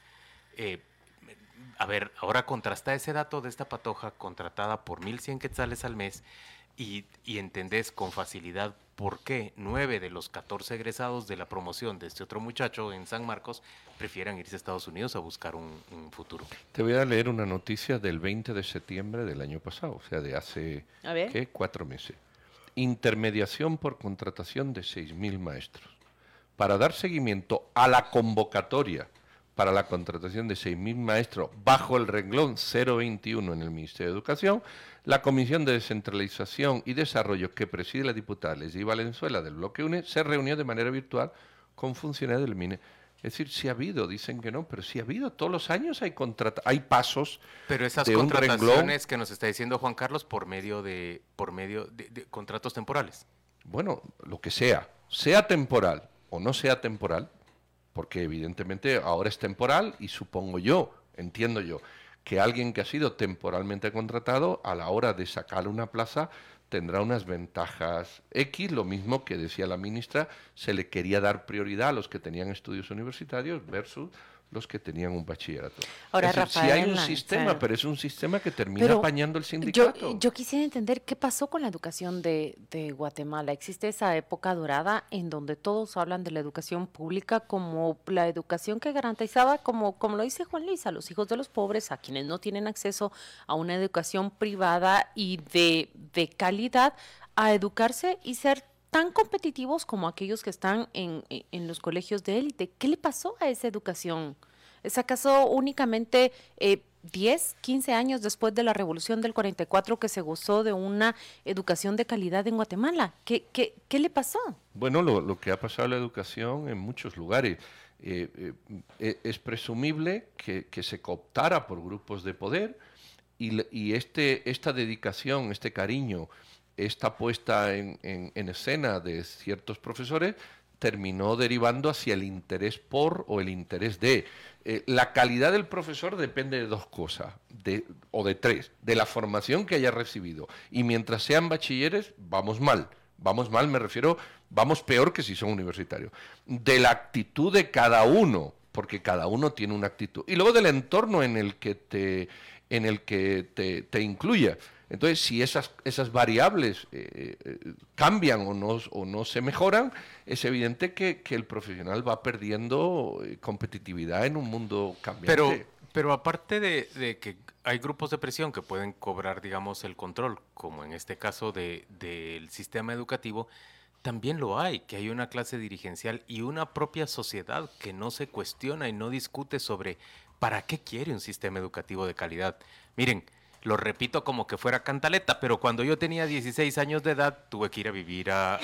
Eh, a ver, ahora contrasta ese dato de esta patoja contratada por 1.100 quetzales al mes y, y entendés con facilidad por qué nueve de los 14 egresados de la promoción de este otro muchacho en San Marcos prefieran irse a Estados Unidos a buscar un, futuro. Te voy a leer una noticia del 20 de septiembre del año pasado, o sea, de hace ¿qué? cuatro meses. Intermediación por contratación de 6.000 maestros. Para dar seguimiento a la convocatoria para la contratación de 6.000 maestros bajo el renglón 021 en el Ministerio de Educación, la Comisión de Descentralización y Desarrollo que preside la diputada Leslie Valenzuela del Bloque UNE se reunió de manera virtual con funcionarios del MINE. Es decir, sí ha habido, dicen que no, pero sí ha habido. Todos los años hay hay pasos. Pero esas contrataciones que nos está diciendo Juan Carlos por medio de por medio de contratos temporales. Bueno, lo que sea, sea temporal o no sea temporal, porque evidentemente ahora es temporal y supongo yo, entiendo yo, que alguien que ha sido temporalmente contratado a la hora de sacar una plaza tendrá unas ventajas X, lo mismo que decía la ministra, se le quería dar prioridad a los que tenían estudios universitarios versus los que tenían un bachillerato. Ahora, si hay un sistema, pero es un sistema que termina apañando el sindicato. Yo, quisiera entender qué pasó con la educación de, Guatemala. Existe esa época dorada en donde todos hablan de la educación pública como la educación que garantizaba, como, como lo dice Juan Luis, a los hijos de los pobres, a quienes no tienen acceso a una educación privada y de, de calidad, a educarse y ser tan competitivos como aquellos que están en, los colegios de élite. ¿Qué le pasó a esa educación? ¿Es acaso únicamente 10, eh, 15 años después de la revolución del 44 que se gozó de una educación de calidad en Guatemala? ¿Qué, qué, le pasó? Bueno, lo, que ha pasado en la educación en muchos lugares. Eh, eh, es presumible que, se cooptara por grupos de poder y, y este, esta dedicación, este cariño esta puesta en, escena de ciertos profesores terminó derivando hacia el interés por o el interés de. Eh, la calidad del profesor depende de dos cosas, de, o de tres, de la formación que haya recibido. Y mientras sean bachilleres, vamos mal. Vamos mal, me refiero, vamos peor que si son universitarios. De la actitud de cada uno, porque cada uno tiene una actitud. Y luego del entorno en el que te, en el que te, te incluya. Entonces, si esas, variables eh, eh, cambian o no, se mejoran, es evidente que, el profesional va perdiendo eh, competitividad en un mundo cambiante. Pero, pero aparte de, que hay grupos de presión que pueden cobrar, digamos, el control, como en este caso del sistema educativo, también lo hay, que hay una clase dirigencial y una propia sociedad que no se cuestiona y no discute sobre para qué quiere un sistema educativo de calidad. Miren, lo repito como que fuera cantaleta, pero cuando yo tenía 16 años de edad tuve que ir a vivir a,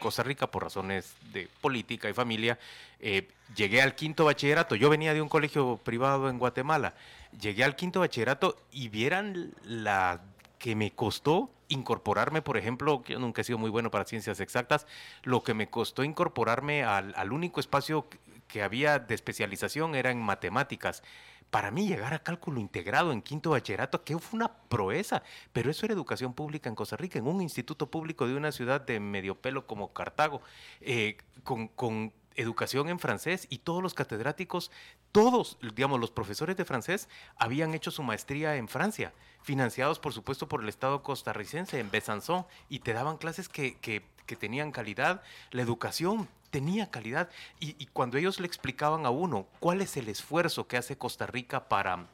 Costa Rica por razones de política y familia. Eh, llegué al quinto bachillerato, yo venía de un colegio privado en Guatemala, llegué al quinto bachillerato y vieran la que me costó incorporarme, por ejemplo, yo nunca he sido muy bueno para ciencias exactas, lo que me costó incorporarme al, al único espacio que había de especialización era en matemáticas para mí llegar a cálculo integrado en quinto bachillerato, que fue una proeza, pero eso era educación pública en Costa Rica, en un instituto público de una ciudad de medio pelo como Cartago, eh, con, educación en francés y todos los catedráticos, todos, digamos, los profesores de francés habían hecho su maestría en Francia, financiados por supuesto por el Estado costarricense en Besançon y te daban clases que, que tenían calidad. La educación tenía calidad. Y, cuando ellos le explicaban a uno cuál es el esfuerzo que hace Costa Rica para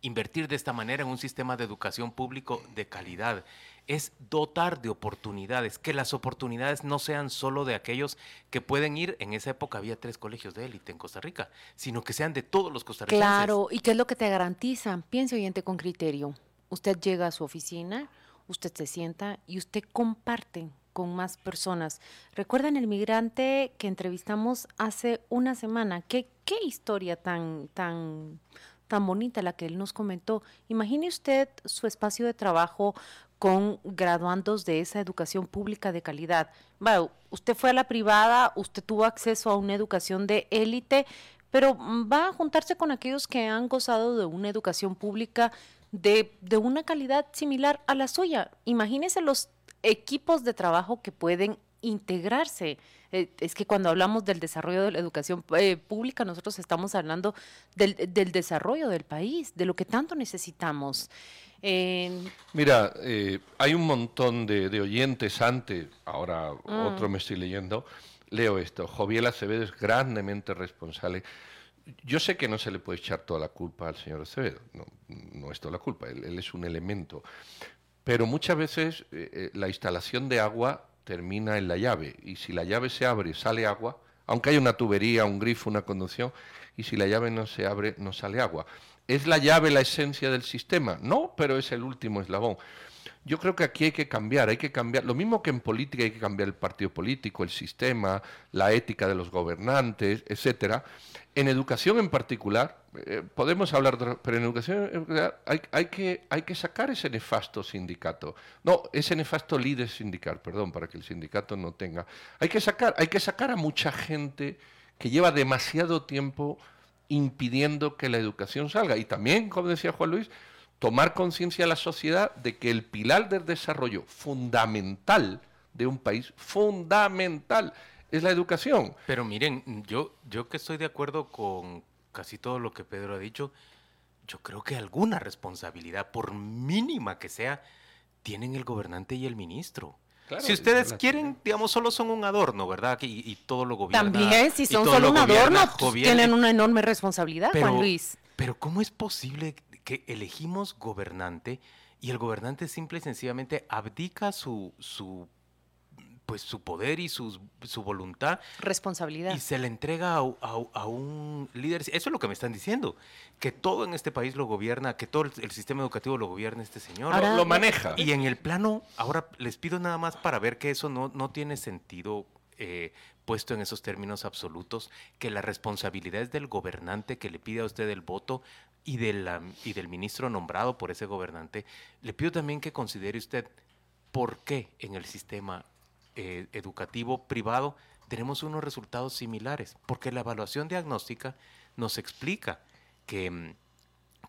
invertir de esta manera en un sistema de educación público de calidad, es dotar de oportunidades, que las oportunidades no sean solo de aquellos que pueden ir, en esa época había tres colegios de élite en Costa Rica, sino que sean de todos los costarricenses. Claro, ¿y qué es lo que te garantizan? Piense oyente con criterio. Usted llega a su oficina, usted se sienta y usted comparte con más personas. ¿Recuerdan el migrante que entrevistamos hace una semana? ¿Qué, qué historia tan, tan, tan bonita la que él nos comentó? Imagine usted su espacio de trabajo con graduandos de esa educación pública de calidad. Bueno, usted fue a la privada, usted tuvo acceso a una educación de élite, pero va a juntarse con aquellos que han gozado de una educación pública de, de una calidad similar a la suya. Imagínese los equipos de trabajo que pueden integrarse. Eh, es que cuando hablamos del desarrollo de la educación eh, pública, nosotros estamos hablando del, desarrollo del país, de lo que tanto necesitamos. Mira, eh, hay un montón de, oyentes antes, ahora mm. otro me estoy leyendo, leo esto, Joviel Acevedo es grandemente responsable. Yo sé que no se le puede echar toda la culpa al señor Acevedo, no, no es toda la culpa, él, es un elemento. Pero muchas veces la instalación de agua termina en la llave. Y si la llave se abre, sale agua, aunque haya una tubería, un grifo, una conducción, y si la llave no se abre, no sale agua. ¿Es la llave la esencia del sistema? No, pero es el último eslabón. Yo creo que aquí hay que cambiar, hay que cambiar, lo mismo que en política hay que cambiar el partido político, el sistema, la ética de los gobernantes, etcétera. En educación en particular, eh, podemos hablar, de, pero en educación hay, que, hay que sacar ese nefasto sindicato. No, ese nefasto líder sindical, perdón, para que el sindicato no tenga. Hay que sacar, hay que sacar a mucha gente que lleva demasiado tiempo impidiendo que la educación salga. Y también, como decía Juan Luis, tomar conciencia a la sociedad de que el pilar del desarrollo fundamental de un país, fundamental, es la educación. Pero miren, yo, yo que estoy de acuerdo con casi todo lo que Pedro ha dicho, yo creo que alguna responsabilidad, por mínima que sea, tienen el gobernante y el ministro. si ustedes quieren, digamos, solo son un adorno, ¿verdad? Y, todo lo gobierna. También, si son solo un adorno, pues, tienen una enorme responsabilidad, Juan Luis. Pero ¿cómo es posible que elegimos gobernante y el gobernante simple y sencillamente abdica su, su pues su poder y su, su voluntad. Responsabilidad. Y se le entrega a, un líder. Eso es lo que me están diciendo. Que todo en este país lo gobierna, que todo el, sistema educativo lo gobierna este señor. lo, maneja. Y en el plano, ahora les pido nada más para ver que eso no, no tiene sentido eh, puesto en esos términos absolutos, que la responsabilidad es del gobernante que le pide a usted el voto y, de y del ministro nombrado por ese gobernante. Le pido también que considere usted por qué en el sistema eh, educativo privado tenemos unos resultados similares, porque la evaluación diagnóstica nos explica que, mm,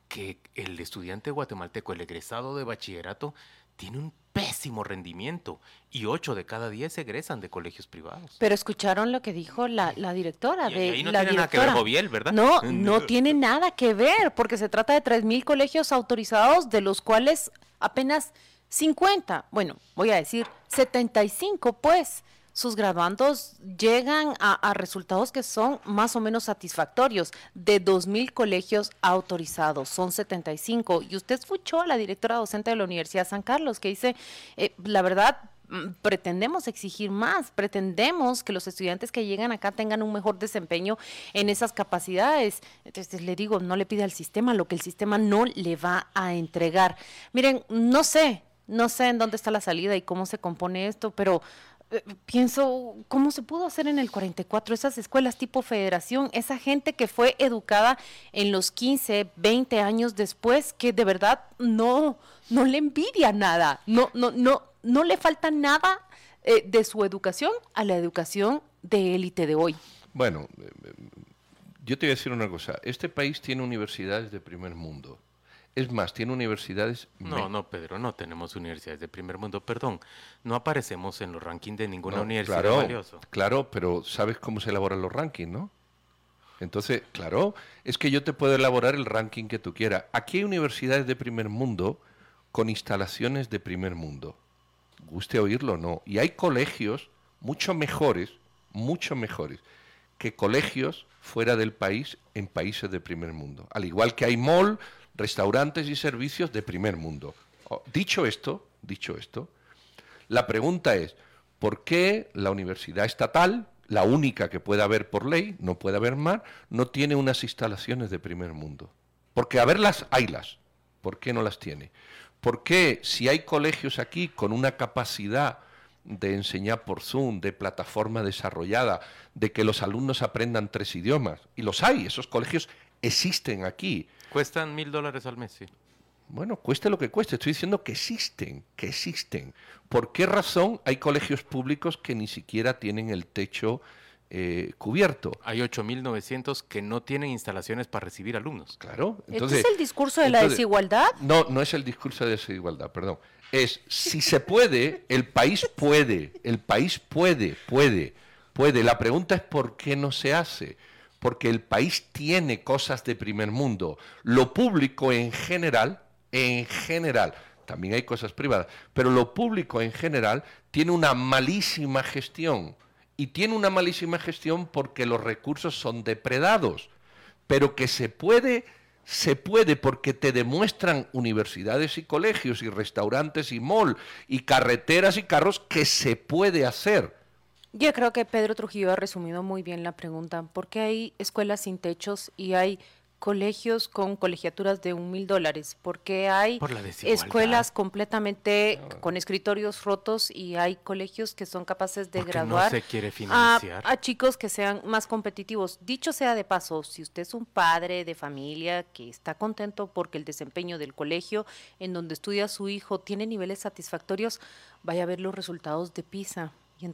que el estudiante guatemalteco, el egresado de bachillerato, tiene un pésimo rendimiento y 8 de cada 10 egresan de colegios privados. Pero escucharon lo que dijo la, directora de no la tiene nada que ver Joviel, ¿verdad? No, [laughs] no tiene nada que ver, porque se trata de 3.000 colegios autorizados, de los cuales apenas 50, bueno, voy a decir 75, pues sus graduandos llegan a, resultados que son más o menos satisfactorios. De 2.000 colegios autorizados, son 75. Y usted escuchó a la directora docente de la Universidad de San Carlos que dice, eh, la verdad, mm, pretendemos exigir más, pretendemos que los estudiantes que llegan acá tengan un mejor desempeño en esas capacidades. Entonces le digo, no le pide al sistema lo que el sistema no le va a entregar. Miren, no sé, no sé en dónde está la salida y cómo se compone esto, pero pienso, ¿cómo se pudo hacer en el 44 esas escuelas tipo federación? Esa gente que fue educada en los 15, 20 años después, que de verdad no, no le envidia nada, no, no, no, no le falta nada eh, de su educación a la educación de élite de hoy. Bueno, eh, yo te voy a decir una cosa, este país tiene universidades de primer mundo es más, tiene universidades. No, no, Pedro, no tenemos universidades de primer mundo, perdón. No aparecemos en los rankings de ninguna universidad claro, Claro, pero sabes cómo se elaboran los rankings, ¿no? Entonces, claro, es que yo te puedo elaborar el ranking que tú quieras. Aquí hay universidades de primer mundo con instalaciones de primer mundo. Guste oírlo o no. Y hay colegios mucho mejores, mucho mejores, que colegios fuera del país en países de primer mundo. Al igual que hay mall restaurantes y servicios de primer mundo. Oh, dicho esto, dicho esto, la pregunta es, ¿por qué la universidad estatal, la única que puede haber por ley, no puede haber más, no tiene unas instalaciones de primer mundo? Porque a verlas, haylas. ¿Por qué no las tiene? ¿Por qué si hay colegios aquí con una capacidad de enseñar por Zoom, de plataforma desarrollada, de que los alumnos aprendan tres idiomas, y los hay, esos colegios existen aquí, Cuestan mil dólares al mes, sí. Bueno, cueste lo que cueste. Estoy diciendo que existen, que existen. ¿Por qué razón hay colegios públicos que ni siquiera tienen el techo eh, cubierto. Hay 8.900 que no tienen instalaciones para recibir alumnos. Claro. Entonces, ¿Este es el discurso de la desigualdad? No, no es el discurso de desigualdad, perdón. Es, si se puede, el país puede, el país puede, puede, puede. La pregunta es por qué no se hace. Porque el país tiene cosas de primer mundo. Lo público en general, en general, también hay cosas privadas, pero lo público en general tiene una malísima gestión y tiene una malísima gestión porque los recursos son depredados, pero que se puede, se puede porque te demuestran universidades y colegios y restaurantes y mall y carreteras y carros que se puede hacer. Yo creo que Pedro Trujillo ha resumido muy bien la pregunta, porque hay escuelas sin techos y hay colegios con colegiaturas de un mil dólares, porque hay escuelas completamente con escritorios rotos y hay colegios que son capaces de graduar a, chicos que sean más competitivos. Dicho sea de paso, si usted es un padre de familia que está contento porque el desempeño del colegio en donde estudia su hijo tiene niveles satisfactorios, vaya a ver los resultados de PISA